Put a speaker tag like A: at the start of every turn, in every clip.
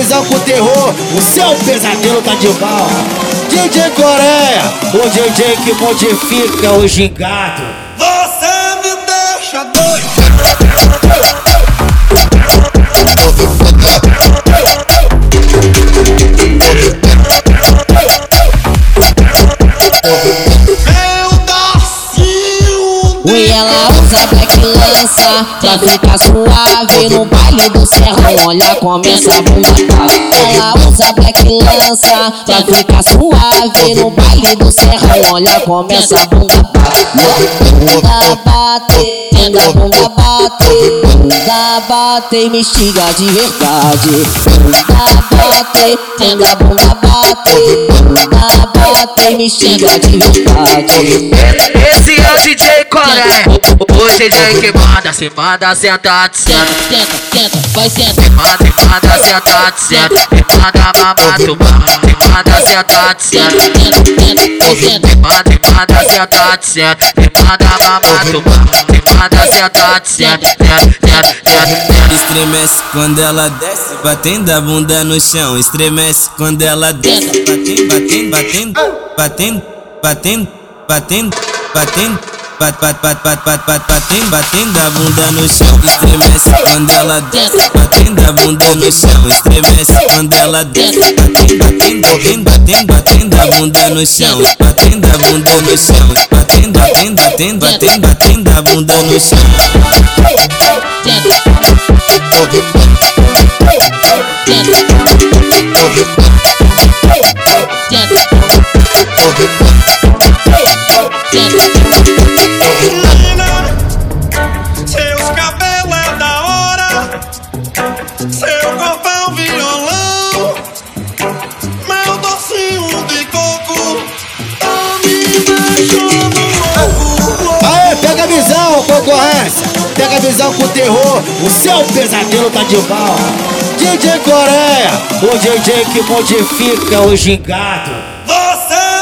A: visão com o terror, o seu pesadelo tá de mal. DJ Coreia, o DJ que modifica o gingado.
B: Você me deixa doido. Meu Darcinho
C: E ela usa black lança pra ficar suave no baile do serrão. Olha como essa bunda tá. Ela usa black lança pra ficar suave no baile do serrão. Olha como essa bunda. Bunda bate, tenda bunda bate, bunda bate me estiga de verdade. Bunda bate, tenda bunda bate, bunda bate me estiga de verdade.
D: Esse é o DJ Coreia, o DJ que manda, se manda sentado, senta.
C: Tenta, tenta, vai senta.
D: Manda, se manda sentado, senta. Se manda mamado, mama. Se manda sentado, senta.
C: Tenta, tenta, vai senta.
D: Se manda, se manda sentado, senta. Se manda mamado, mama. Se manda sentado, senta. Senta, senta, senta.
E: Estremece quando ela desce, batendo a bunda no chão. Estremece quando ela desce, batendo, batendo, batendo, batendo, batendo, batendo, bat, bat, bat, bat, bat, bat, batendo, batendo a bunda no chão. Estremece quando ela desce, batendo a bunda no chão. Estremece quando ela desce, batendo, batendo, batendo, batendo a bunda no chão. Batendo a bunda no chão, batendo, batendo, batendo, batendo, batendo a bunda no chão.
A: Concorrência. Pega a visão com terror, o seu pesadelo tá de mal. DJ Coreia, o DJ que modifica o gingado.
B: Você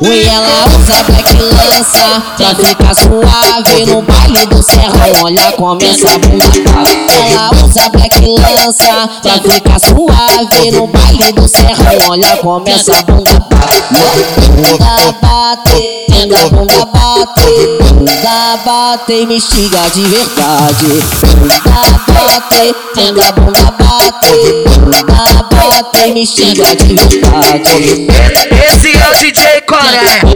C: E ela usa black lança pra ficar suave no baile do serrão. Olha como essa bunda tá. Ela usa black lança pra ficar suave no baile do serrão. Olha como essa bunda tá. Bunda bate, tenda bunda bate, bunda bate me estiga de verdade. Bunda bate, tenda bunda bate, bunda e me estiga de verdade.
D: Esse é o DJ Coreia,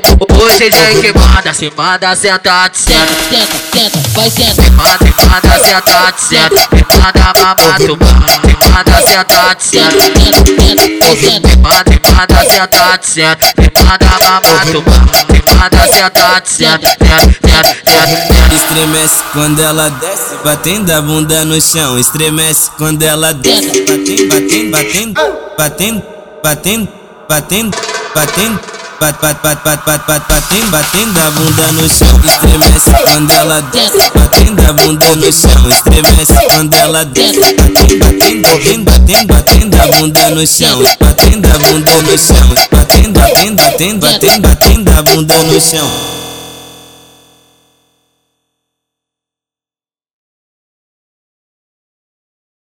D: o DJ que manda, se manda sentado, senta.
C: Tenta, tenta, vai senta.
D: Manda, se manda sentado, senta. Se manda mamado, mama. Se manda sentado, senta.
C: Tenta, tenta, vai senta.
D: Se manda, se manda sentado, senta. Se manda mamado, mama. Se manda sentado, senta. Senta, senta, senta.
E: Estremece quando ela desce, batendo a bunda no chão. Estremece quando ela desce, batendo, batendo, batendo, batendo, batendo, batendo, bat, bat, bat, bat, bat, bat, batendo, batendo a bunda no chão. Estremece quando ela desce, batendo a bunda no chão. Estremece quando ela desce, batendo, batendo, batendo, batendo, a bunda no chão. Batendo a bunda no chão, batendo, batendo, batendo, batendo, batendo a bunda no chão.